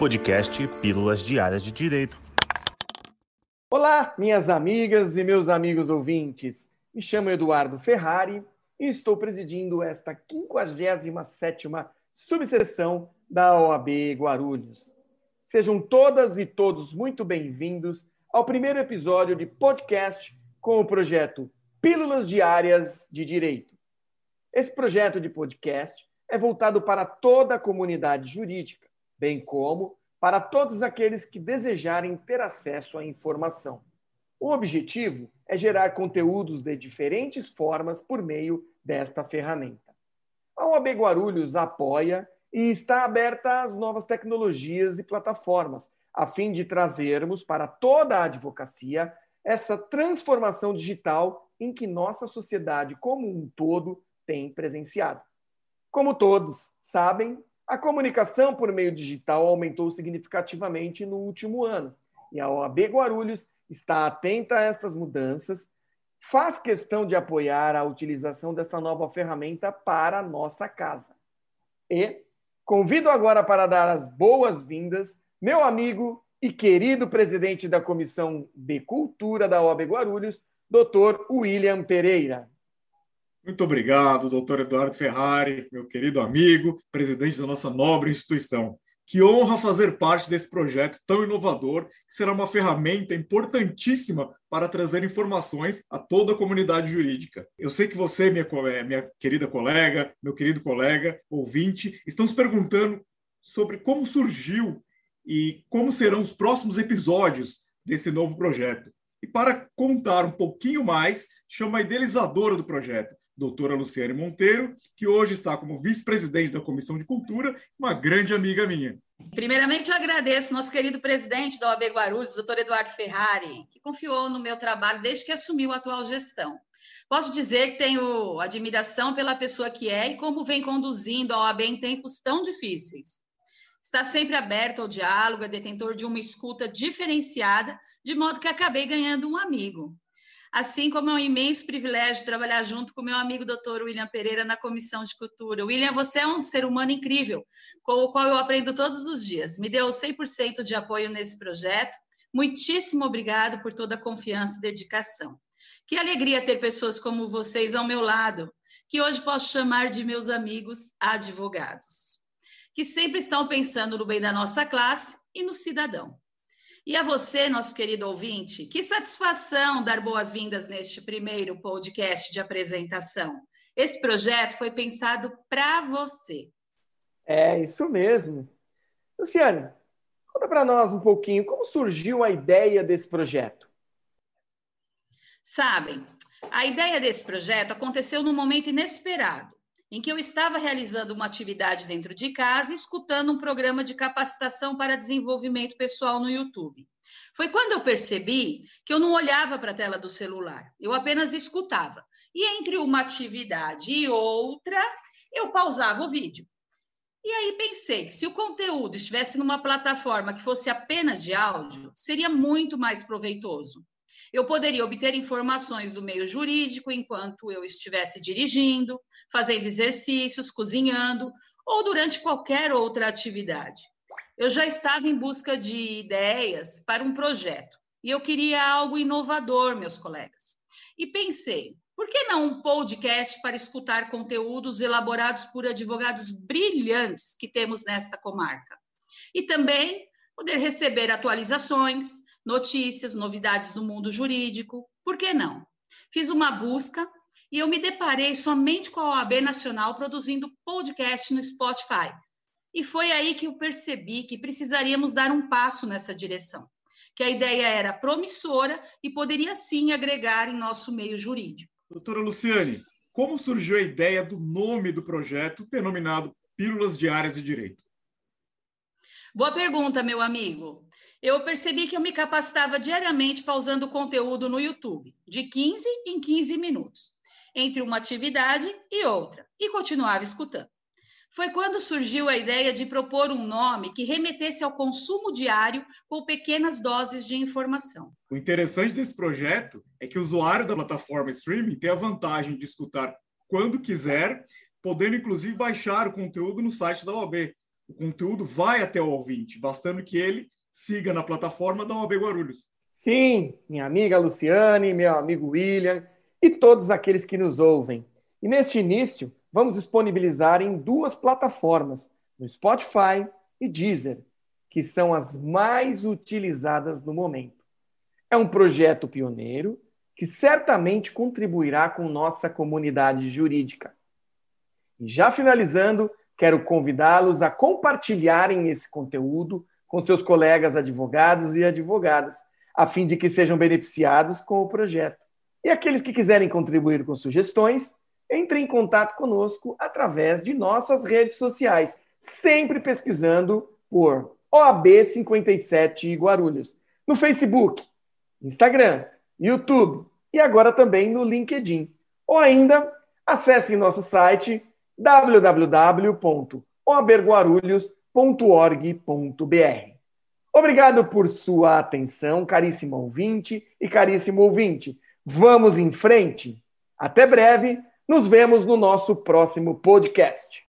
podcast Pílulas Diárias de Direito. Olá, minhas amigas e meus amigos ouvintes. Me chamo Eduardo Ferrari e estou presidindo esta 57ª subseção da OAB Guarulhos. Sejam todas e todos muito bem-vindos ao primeiro episódio de podcast com o projeto Pílulas Diárias de Direito. Esse projeto de podcast é voltado para toda a comunidade jurídica, bem como para todos aqueles que desejarem ter acesso à informação. O objetivo é gerar conteúdos de diferentes formas por meio desta ferramenta. A OAB Guarulhos apoia e está aberta às novas tecnologias e plataformas, a fim de trazermos para toda a advocacia essa transformação digital em que nossa sociedade como um todo tem presenciado. Como todos sabem, a comunicação por meio digital aumentou significativamente no último ano e a OAB Guarulhos está atenta a estas mudanças, faz questão de apoiar a utilização desta nova ferramenta para a nossa casa. E convido agora para dar as boas-vindas meu amigo e querido presidente da Comissão de Cultura da OAB Guarulhos, doutor William Pereira. Muito obrigado, doutor Eduardo Ferrari, meu querido amigo, presidente da nossa nobre instituição. Que honra fazer parte desse projeto tão inovador, que será uma ferramenta importantíssima para trazer informações a toda a comunidade jurídica. Eu sei que você, minha, minha querida colega, meu querido colega, ouvinte, estão se perguntando sobre como surgiu e como serão os próximos episódios desse novo projeto. E para contar um pouquinho mais, chama a idealizadora do projeto, doutora Luciane Monteiro, que hoje está como vice-presidente da Comissão de Cultura, uma grande amiga minha. Primeiramente, eu agradeço nosso querido presidente da OAB Guarulhos, doutor Eduardo Ferrari, que confiou no meu trabalho desde que assumiu a atual gestão. Posso dizer que tenho admiração pela pessoa que é e como vem conduzindo a OAB em tempos tão difíceis. Está sempre aberto ao diálogo, é detentor de uma escuta diferenciada, de modo que acabei ganhando um amigo assim como é um imenso privilégio trabalhar junto com meu amigo doutor William Pereira na Comissão de Cultura. William, você é um ser humano incrível, com o qual eu aprendo todos os dias. Me deu 100% de apoio nesse projeto. Muitíssimo obrigado por toda a confiança e dedicação. Que alegria ter pessoas como vocês ao meu lado, que hoje posso chamar de meus amigos advogados, que sempre estão pensando no bem da nossa classe e no cidadão. E a você, nosso querido ouvinte, que satisfação dar boas-vindas neste primeiro podcast de apresentação. Esse projeto foi pensado para você. É isso mesmo. Luciane, conta para nós um pouquinho como surgiu a ideia desse projeto. Sabem, a ideia desse projeto aconteceu num momento inesperado em que eu estava realizando uma atividade dentro de casa, escutando um programa de capacitação para desenvolvimento pessoal no YouTube. Foi quando eu percebi que eu não olhava para a tela do celular, eu apenas escutava. E entre uma atividade e outra, eu pausava o vídeo. E aí pensei que se o conteúdo estivesse numa plataforma que fosse apenas de áudio, seria muito mais proveitoso. Eu poderia obter informações do meio jurídico enquanto eu estivesse dirigindo, fazendo exercícios, cozinhando ou durante qualquer outra atividade. Eu já estava em busca de ideias para um projeto e eu queria algo inovador, meus colegas. E pensei, por que não um podcast para escutar conteúdos elaborados por advogados brilhantes que temos nesta comarca? E também poder receber atualizações, notícias, novidades do mundo jurídico. Por que não? Fiz uma busca e eu me deparei somente com a OAB Nacional produzindo podcast no Spotify. E foi aí que eu percebi que precisaríamos dar um passo nessa direção, que a ideia era promissora e poderia sim agregar em nosso meio jurídico. Doutora Luciane, como surgiu a ideia do nome do projeto denominado Pílulas Diárias de Direito? Boa pergunta, meu amigo eu percebi que eu me capacitava diariamente pausando conteúdo no YouTube, de 15 em 15 minutos, entre uma atividade e outra, e continuava escutando. Foi quando surgiu a ideia de propor um nome que remetesse ao consumo diário com pequenas doses de informação. O interessante desse projeto é que o usuário da plataforma streaming tem a vantagem de escutar quando quiser, podendo inclusive baixar o conteúdo no site da OAB, O conteúdo vai até o ouvinte, bastando que ele siga na plataforma da OAB Guarulhos. Sim, minha amiga Luciane, meu amigo William e todos aqueles que nos ouvem. E neste início, vamos disponibilizar em duas plataformas, no Spotify e Deezer, que são as mais utilizadas no momento. É um projeto pioneiro que certamente contribuirá com nossa comunidade jurídica. E já finalizando, quero convidá-los a compartilharem esse conteúdo com seus colegas advogados e advogadas, a fim de que sejam beneficiados com o projeto. E aqueles que quiserem contribuir com sugestões, entre em contato conosco através de nossas redes sociais, sempre pesquisando por OAB 57 Guarulhos, no Facebook, Instagram, YouTube e agora também no LinkedIn. Ou ainda, acesse nosso site www.oaberguarulhos.org.br. Obrigado por sua atenção, caríssimo ouvinte e caríssimo ouvinte. Vamos em frente. Até breve nos vemos no nosso próximo podcast.